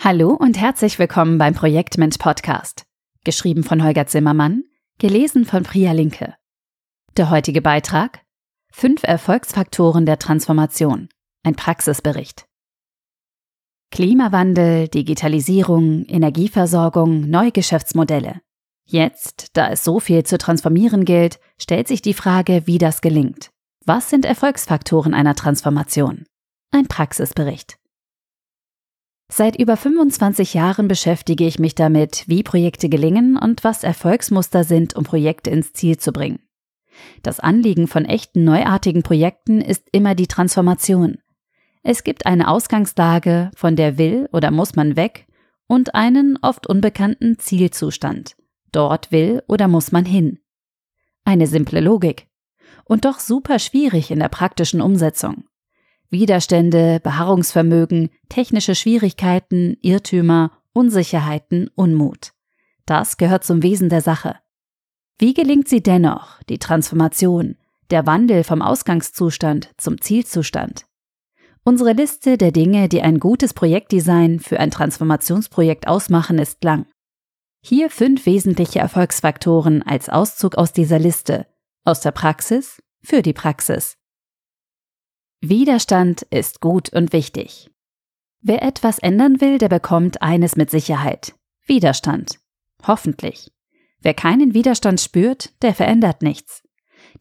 Hallo und herzlich willkommen beim Projektmensch Podcast. Geschrieben von Holger Zimmermann, gelesen von Priya Linke. Der heutige Beitrag: Fünf Erfolgsfaktoren der Transformation. Ein Praxisbericht. Klimawandel, Digitalisierung, Energieversorgung, neue Geschäftsmodelle. Jetzt, da es so viel zu transformieren gilt, stellt sich die Frage, wie das gelingt. Was sind Erfolgsfaktoren einer Transformation? Ein Praxisbericht. Seit über 25 Jahren beschäftige ich mich damit, wie Projekte gelingen und was Erfolgsmuster sind, um Projekte ins Ziel zu bringen. Das Anliegen von echten neuartigen Projekten ist immer die Transformation. Es gibt eine Ausgangslage, von der will oder muss man weg, und einen oft unbekannten Zielzustand. Dort will oder muss man hin. Eine simple Logik. Und doch super schwierig in der praktischen Umsetzung. Widerstände, Beharrungsvermögen, technische Schwierigkeiten, Irrtümer, Unsicherheiten, Unmut. Das gehört zum Wesen der Sache. Wie gelingt sie dennoch, die Transformation, der Wandel vom Ausgangszustand zum Zielzustand? Unsere Liste der Dinge, die ein gutes Projektdesign für ein Transformationsprojekt ausmachen, ist lang. Hier fünf wesentliche Erfolgsfaktoren als Auszug aus dieser Liste, aus der Praxis für die Praxis. Widerstand ist gut und wichtig. Wer etwas ändern will, der bekommt eines mit Sicherheit. Widerstand. Hoffentlich. Wer keinen Widerstand spürt, der verändert nichts.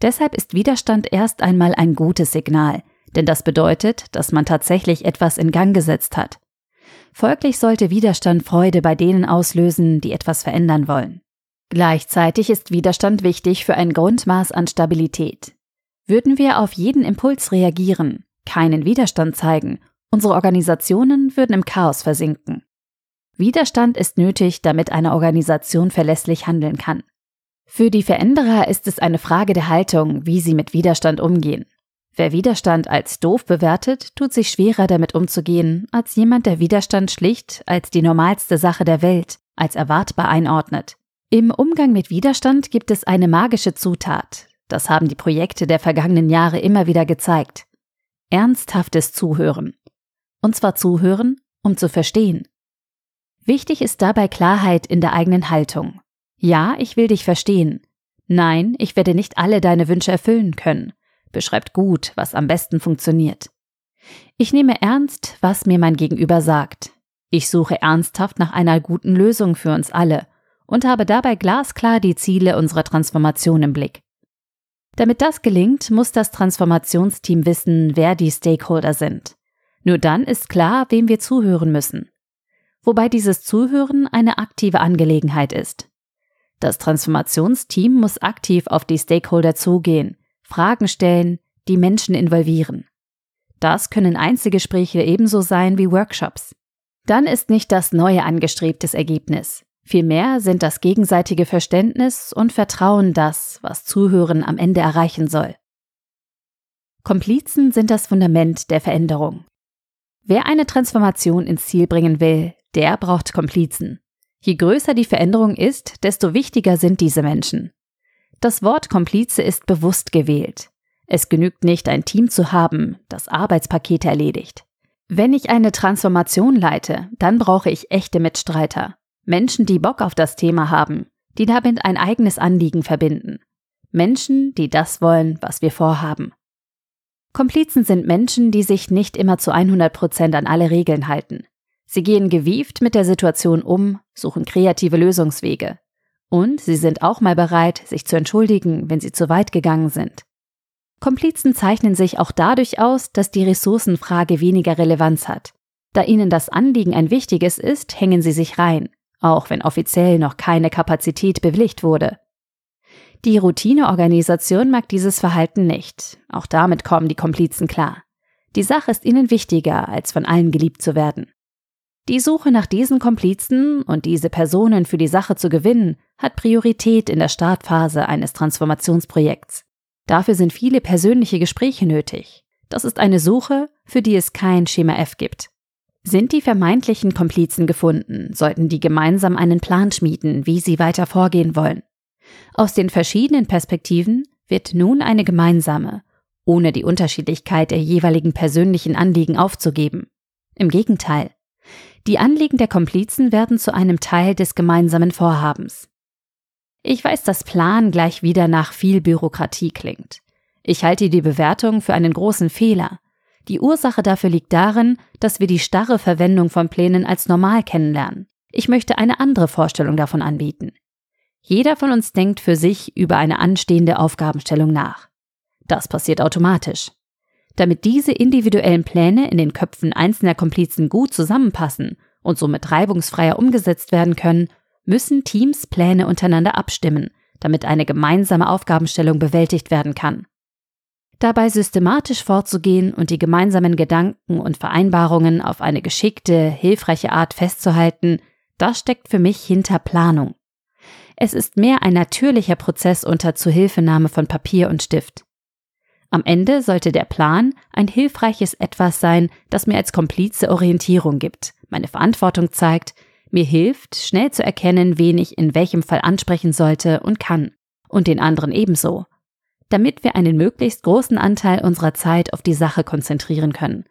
Deshalb ist Widerstand erst einmal ein gutes Signal, denn das bedeutet, dass man tatsächlich etwas in Gang gesetzt hat. Folglich sollte Widerstand Freude bei denen auslösen, die etwas verändern wollen. Gleichzeitig ist Widerstand wichtig für ein Grundmaß an Stabilität. Würden wir auf jeden Impuls reagieren, keinen Widerstand zeigen, unsere Organisationen würden im Chaos versinken. Widerstand ist nötig, damit eine Organisation verlässlich handeln kann. Für die Veränderer ist es eine Frage der Haltung, wie sie mit Widerstand umgehen. Wer Widerstand als doof bewertet, tut sich schwerer damit umzugehen, als jemand, der Widerstand schlicht als die normalste Sache der Welt, als erwartbar einordnet. Im Umgang mit Widerstand gibt es eine magische Zutat, das haben die Projekte der vergangenen Jahre immer wieder gezeigt. Ernsthaftes Zuhören. Und zwar zuhören, um zu verstehen. Wichtig ist dabei Klarheit in der eigenen Haltung. Ja, ich will dich verstehen. Nein, ich werde nicht alle deine Wünsche erfüllen können. Beschreibt gut, was am besten funktioniert. Ich nehme ernst, was mir mein Gegenüber sagt. Ich suche ernsthaft nach einer guten Lösung für uns alle und habe dabei glasklar die Ziele unserer Transformation im Blick. Damit das gelingt, muss das Transformationsteam wissen, wer die Stakeholder sind. Nur dann ist klar, wem wir zuhören müssen. Wobei dieses Zuhören eine aktive Angelegenheit ist. Das Transformationsteam muss aktiv auf die Stakeholder zugehen, Fragen stellen, die Menschen involvieren. Das können Einzelgespräche ebenso sein wie Workshops. Dann ist nicht das neue angestrebtes Ergebnis. Vielmehr sind das gegenseitige Verständnis und Vertrauen das, was Zuhören am Ende erreichen soll. Komplizen sind das Fundament der Veränderung. Wer eine Transformation ins Ziel bringen will, der braucht Komplizen. Je größer die Veränderung ist, desto wichtiger sind diese Menschen. Das Wort Komplize ist bewusst gewählt. Es genügt nicht, ein Team zu haben, das Arbeitspakete erledigt. Wenn ich eine Transformation leite, dann brauche ich echte Mitstreiter. Menschen, die Bock auf das Thema haben, die damit ein eigenes Anliegen verbinden. Menschen, die das wollen, was wir vorhaben. Komplizen sind Menschen, die sich nicht immer zu 100 Prozent an alle Regeln halten. Sie gehen gewieft mit der Situation um, suchen kreative Lösungswege. Und sie sind auch mal bereit, sich zu entschuldigen, wenn sie zu weit gegangen sind. Komplizen zeichnen sich auch dadurch aus, dass die Ressourcenfrage weniger Relevanz hat. Da ihnen das Anliegen ein wichtiges ist, hängen sie sich rein auch wenn offiziell noch keine Kapazität bewilligt wurde. Die Routineorganisation mag dieses Verhalten nicht. Auch damit kommen die Komplizen klar. Die Sache ist ihnen wichtiger, als von allen geliebt zu werden. Die Suche nach diesen Komplizen und diese Personen für die Sache zu gewinnen, hat Priorität in der Startphase eines Transformationsprojekts. Dafür sind viele persönliche Gespräche nötig. Das ist eine Suche, für die es kein Schema F gibt. Sind die vermeintlichen Komplizen gefunden, sollten die gemeinsam einen Plan schmieden, wie sie weiter vorgehen wollen. Aus den verschiedenen Perspektiven wird nun eine gemeinsame, ohne die Unterschiedlichkeit der jeweiligen persönlichen Anliegen aufzugeben. Im Gegenteil, Die Anliegen der Komplizen werden zu einem Teil des gemeinsamen Vorhabens. Ich weiß, dass Plan gleich wieder nach viel Bürokratie klingt. Ich halte die Bewertung für einen großen Fehler. Die Ursache dafür liegt darin, dass wir die starre Verwendung von Plänen als normal kennenlernen. Ich möchte eine andere Vorstellung davon anbieten. Jeder von uns denkt für sich über eine anstehende Aufgabenstellung nach. Das passiert automatisch. Damit diese individuellen Pläne in den Köpfen einzelner Komplizen gut zusammenpassen und somit reibungsfreier umgesetzt werden können, müssen Teams Pläne untereinander abstimmen, damit eine gemeinsame Aufgabenstellung bewältigt werden kann. Dabei systematisch vorzugehen und die gemeinsamen Gedanken und Vereinbarungen auf eine geschickte, hilfreiche Art festzuhalten, das steckt für mich hinter Planung. Es ist mehr ein natürlicher Prozess unter Zuhilfenahme von Papier und Stift. Am Ende sollte der Plan ein hilfreiches Etwas sein, das mir als Komplize Orientierung gibt, meine Verantwortung zeigt, mir hilft, schnell zu erkennen, wen ich in welchem Fall ansprechen sollte und kann, und den anderen ebenso, damit wir einen möglichst großen Anteil unserer Zeit auf die Sache konzentrieren können.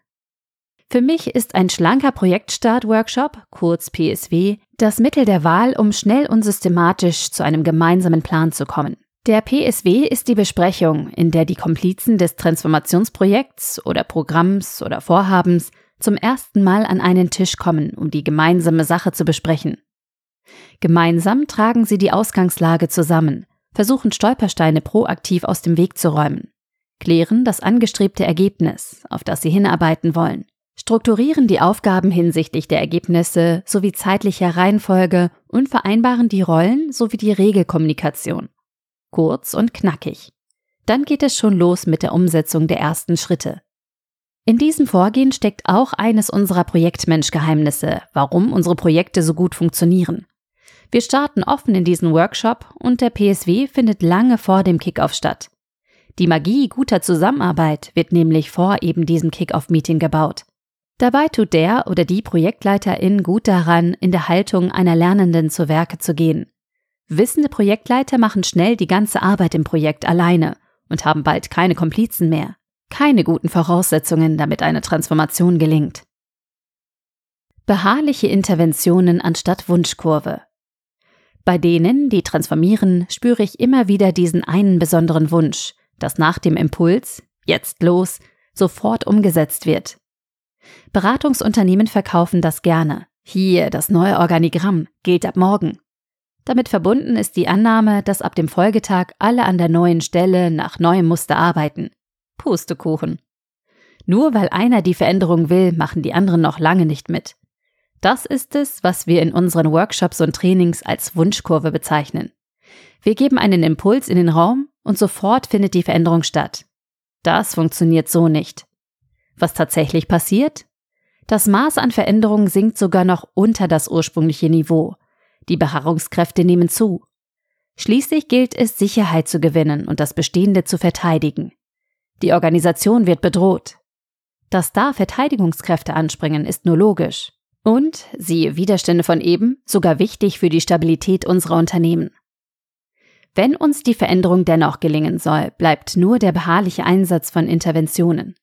Für mich ist ein schlanker Projektstart-Workshop, kurz PSW, das Mittel der Wahl, um schnell und systematisch zu einem gemeinsamen Plan zu kommen. Der PSW ist die Besprechung, in der die Komplizen des Transformationsprojekts oder Programms oder Vorhabens zum ersten Mal an einen Tisch kommen, um die gemeinsame Sache zu besprechen. Gemeinsam tragen sie die Ausgangslage zusammen, versuchen Stolpersteine proaktiv aus dem Weg zu räumen, klären das angestrebte Ergebnis, auf das sie hinarbeiten wollen, strukturieren die Aufgaben hinsichtlich der Ergebnisse sowie zeitlicher Reihenfolge und vereinbaren die Rollen sowie die Regelkommunikation kurz und knackig. Dann geht es schon los mit der Umsetzung der ersten Schritte. In diesem Vorgehen steckt auch eines unserer Projektmensch-Geheimnisse, warum unsere Projekte so gut funktionieren. Wir starten offen in diesen Workshop und der PSW findet lange vor dem Kickoff statt. Die Magie guter Zusammenarbeit wird nämlich vor eben diesem Kickoff-Meeting gebaut. Dabei tut der oder die Projektleiterin gut daran, in der Haltung einer Lernenden zu Werke zu gehen. Wissende Projektleiter machen schnell die ganze Arbeit im Projekt alleine und haben bald keine Komplizen mehr. Keine guten Voraussetzungen, damit eine Transformation gelingt. Beharrliche Interventionen anstatt Wunschkurve. Bei denen, die transformieren, spüre ich immer wieder diesen einen besonderen Wunsch, dass nach dem Impuls, jetzt los, sofort umgesetzt wird. Beratungsunternehmen verkaufen das gerne. Hier, das neue Organigramm, gilt ab morgen. Damit verbunden ist die Annahme, dass ab dem Folgetag alle an der neuen Stelle nach neuem Muster arbeiten. Pustekuchen. Nur weil einer die Veränderung will, machen die anderen noch lange nicht mit. Das ist es, was wir in unseren Workshops und Trainings als Wunschkurve bezeichnen. Wir geben einen Impuls in den Raum und sofort findet die Veränderung statt. Das funktioniert so nicht. Was tatsächlich passiert? Das Maß an Veränderung sinkt sogar noch unter das ursprüngliche Niveau die Beharrungskräfte nehmen zu. Schließlich gilt es, Sicherheit zu gewinnen und das Bestehende zu verteidigen. Die Organisation wird bedroht. Dass da Verteidigungskräfte anspringen, ist nur logisch. Und, siehe Widerstände von eben, sogar wichtig für die Stabilität unserer Unternehmen. Wenn uns die Veränderung dennoch gelingen soll, bleibt nur der beharrliche Einsatz von Interventionen.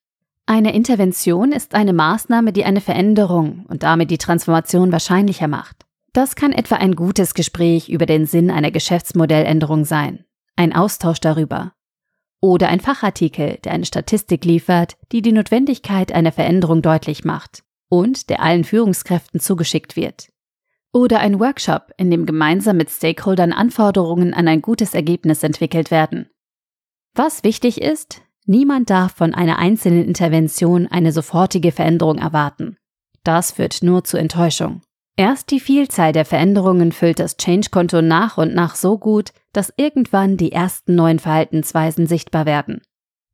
Eine Intervention ist eine Maßnahme, die eine Veränderung und damit die Transformation wahrscheinlicher macht. Das kann etwa ein gutes Gespräch über den Sinn einer Geschäftsmodelländerung sein, ein Austausch darüber. Oder ein Fachartikel, der eine Statistik liefert, die die Notwendigkeit einer Veränderung deutlich macht und der allen Führungskräften zugeschickt wird. Oder ein Workshop, in dem gemeinsam mit Stakeholdern Anforderungen an ein gutes Ergebnis entwickelt werden. Was wichtig ist, niemand darf von einer einzelnen Intervention eine sofortige Veränderung erwarten. Das führt nur zu Enttäuschung. Erst die Vielzahl der Veränderungen füllt das Change-Konto nach und nach so gut, dass irgendwann die ersten neuen Verhaltensweisen sichtbar werden.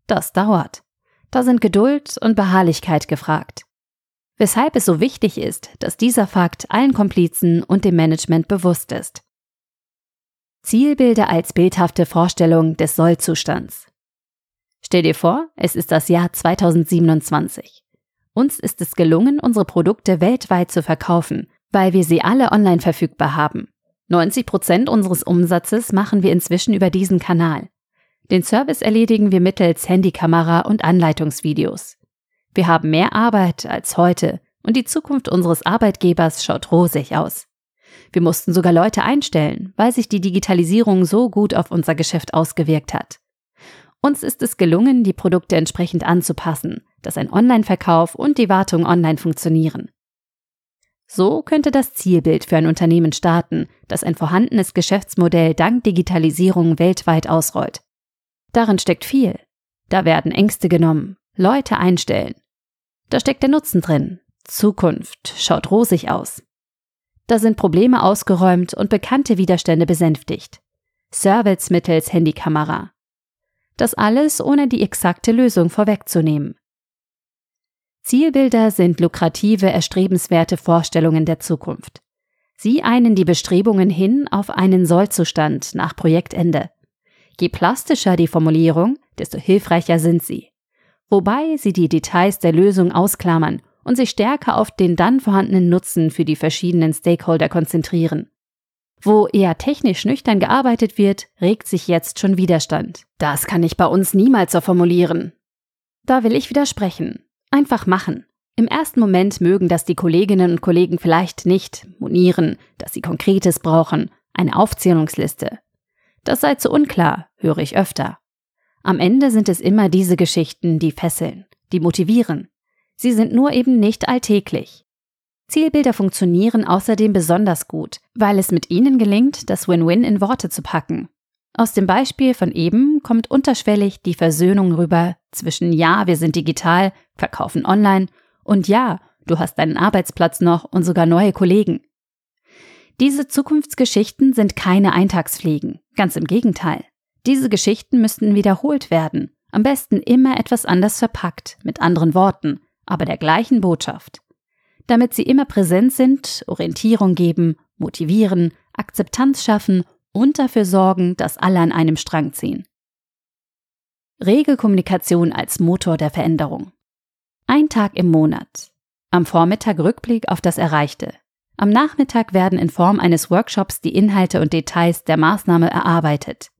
Das dauert. Da sind Geduld und Beharrlichkeit gefragt. Weshalb es so wichtig ist, dass dieser Fakt allen Komplizen und dem Management bewusst ist. Zielbilder als bildhafte Vorstellung des Sollzustands. Stell dir vor, es ist das Jahr 2027. Uns ist es gelungen, unsere Produkte weltweit zu verkaufen weil wir sie alle online verfügbar haben. 90 Prozent unseres Umsatzes machen wir inzwischen über diesen Kanal. Den Service erledigen wir mittels Handykamera und Anleitungsvideos. Wir haben mehr Arbeit als heute und die Zukunft unseres Arbeitgebers schaut rosig aus. Wir mussten sogar Leute einstellen, weil sich die Digitalisierung so gut auf unser Geschäft ausgewirkt hat. Uns ist es gelungen, die Produkte entsprechend anzupassen, dass ein Online-Verkauf und die Wartung online funktionieren. So könnte das Zielbild für ein Unternehmen starten, das ein vorhandenes Geschäftsmodell dank Digitalisierung weltweit ausrollt. Darin steckt viel. Da werden Ängste genommen, Leute einstellen. Da steckt der Nutzen drin. Zukunft schaut rosig aus. Da sind Probleme ausgeräumt und bekannte Widerstände besänftigt. Service mittels Handykamera. Das alles ohne die exakte Lösung vorwegzunehmen. Zielbilder sind lukrative, erstrebenswerte Vorstellungen der Zukunft. Sie einen die Bestrebungen hin auf einen Sollzustand nach Projektende. Je plastischer die Formulierung, desto hilfreicher sind sie. Wobei sie die Details der Lösung ausklammern und sich stärker auf den dann vorhandenen Nutzen für die verschiedenen Stakeholder konzentrieren. Wo eher technisch nüchtern gearbeitet wird, regt sich jetzt schon Widerstand. Das kann ich bei uns niemals so formulieren. Da will ich widersprechen. Einfach machen. Im ersten Moment mögen das die Kolleginnen und Kollegen vielleicht nicht monieren, dass sie Konkretes brauchen, eine Aufzählungsliste. Das sei zu unklar, höre ich öfter. Am Ende sind es immer diese Geschichten, die fesseln, die motivieren. Sie sind nur eben nicht alltäglich. Zielbilder funktionieren außerdem besonders gut, weil es mit ihnen gelingt, das Win-Win in Worte zu packen. Aus dem Beispiel von eben kommt unterschwellig die Versöhnung rüber zwischen Ja, wir sind digital, verkaufen online und Ja, du hast deinen Arbeitsplatz noch und sogar neue Kollegen. Diese Zukunftsgeschichten sind keine Eintagsfliegen, ganz im Gegenteil. Diese Geschichten müssten wiederholt werden, am besten immer etwas anders verpackt, mit anderen Worten, aber der gleichen Botschaft. Damit sie immer präsent sind, Orientierung geben, motivieren, Akzeptanz schaffen und dafür sorgen, dass alle an einem Strang ziehen. Regelkommunikation als Motor der Veränderung. Ein Tag im Monat. Am Vormittag Rückblick auf das Erreichte. Am Nachmittag werden in Form eines Workshops die Inhalte und Details der Maßnahme erarbeitet.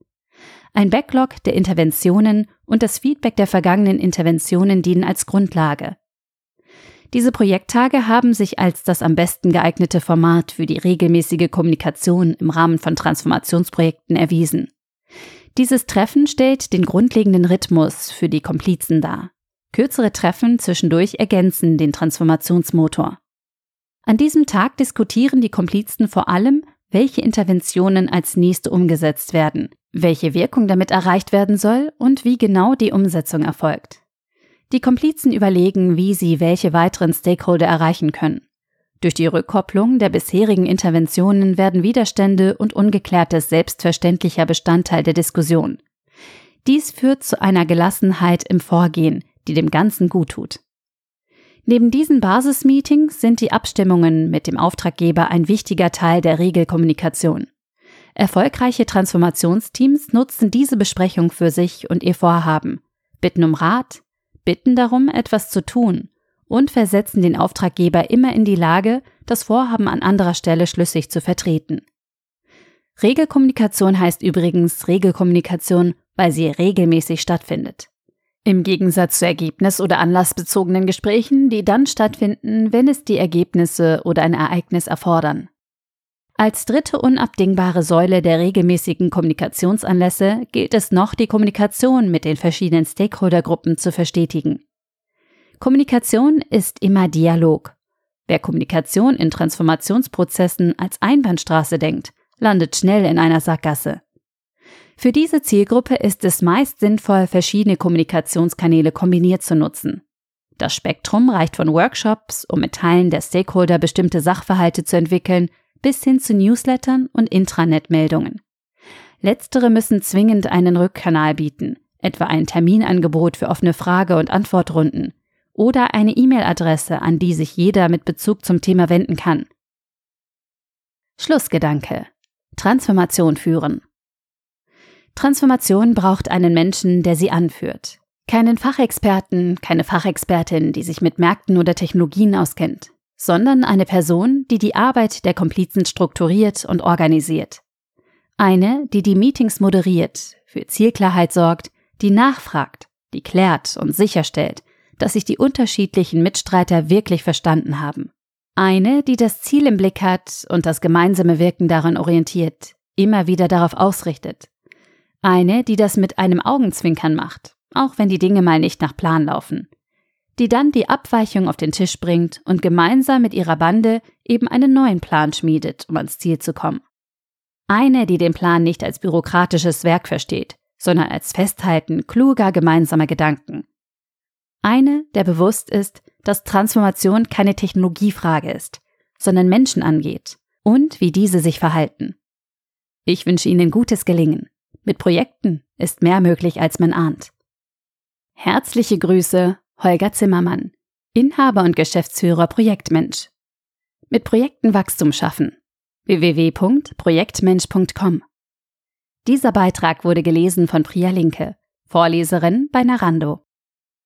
Ein Backlog der Interventionen und das Feedback der vergangenen Interventionen dienen als Grundlage. Diese Projekttage haben sich als das am besten geeignete Format für die regelmäßige Kommunikation im Rahmen von Transformationsprojekten erwiesen. Dieses Treffen stellt den grundlegenden Rhythmus für die Komplizen dar. Kürzere Treffen zwischendurch ergänzen den Transformationsmotor. An diesem Tag diskutieren die Komplizen vor allem, welche Interventionen als nächste umgesetzt werden, welche Wirkung damit erreicht werden soll und wie genau die Umsetzung erfolgt. Die Komplizen überlegen, wie sie welche weiteren Stakeholder erreichen können. Durch die Rückkopplung der bisherigen Interventionen werden Widerstände und Ungeklärtes selbstverständlicher Bestandteil der Diskussion. Dies führt zu einer Gelassenheit im Vorgehen, die dem Ganzen gut tut. Neben diesen Basismeetings sind die Abstimmungen mit dem Auftraggeber ein wichtiger Teil der Regelkommunikation. Erfolgreiche Transformationsteams nutzen diese Besprechung für sich und ihr Vorhaben, bitten um Rat, bitten darum, etwas zu tun und versetzen den Auftraggeber immer in die Lage, das Vorhaben an anderer Stelle schlüssig zu vertreten. Regelkommunikation heißt übrigens Regelkommunikation, weil sie regelmäßig stattfindet. Im Gegensatz zu Ergebnis- oder anlassbezogenen Gesprächen, die dann stattfinden, wenn es die Ergebnisse oder ein Ereignis erfordern. Als dritte unabdingbare Säule der regelmäßigen Kommunikationsanlässe gilt es noch, die Kommunikation mit den verschiedenen Stakeholdergruppen zu verstetigen. Kommunikation ist immer Dialog. Wer Kommunikation in Transformationsprozessen als Einbahnstraße denkt, landet schnell in einer Sackgasse. Für diese Zielgruppe ist es meist sinnvoll, verschiedene Kommunikationskanäle kombiniert zu nutzen. Das Spektrum reicht von Workshops, um mit Teilen der Stakeholder bestimmte Sachverhalte zu entwickeln, bis hin zu Newslettern und Intranet-Meldungen. Letztere müssen zwingend einen Rückkanal bieten, etwa ein Terminangebot für offene Frage- und Antwortrunden oder eine E-Mail-Adresse, an die sich jeder mit Bezug zum Thema wenden kann. Schlussgedanke. Transformation führen. Transformation braucht einen Menschen, der sie anführt. Keinen Fachexperten, keine Fachexpertin, die sich mit Märkten oder Technologien auskennt sondern eine Person, die die Arbeit der Komplizen strukturiert und organisiert. Eine, die die Meetings moderiert, für Zielklarheit sorgt, die nachfragt, die klärt und sicherstellt, dass sich die unterschiedlichen Mitstreiter wirklich verstanden haben. Eine, die das Ziel im Blick hat und das gemeinsame Wirken daran orientiert, immer wieder darauf ausrichtet. Eine, die das mit einem Augenzwinkern macht, auch wenn die Dinge mal nicht nach Plan laufen. Die dann die Abweichung auf den Tisch bringt und gemeinsam mit ihrer Bande eben einen neuen Plan schmiedet, um ans Ziel zu kommen. Eine, die den Plan nicht als bürokratisches Werk versteht, sondern als Festhalten kluger gemeinsamer Gedanken. Eine, der bewusst ist, dass Transformation keine Technologiefrage ist, sondern Menschen angeht und wie diese sich verhalten. Ich wünsche Ihnen gutes Gelingen. Mit Projekten ist mehr möglich, als man ahnt. Herzliche Grüße, Holger Zimmermann, Inhaber und Geschäftsführer Projektmensch. Mit Projekten Wachstum schaffen www.projektmensch.com. Dieser Beitrag wurde gelesen von Priya Linke, Vorleserin bei Narando.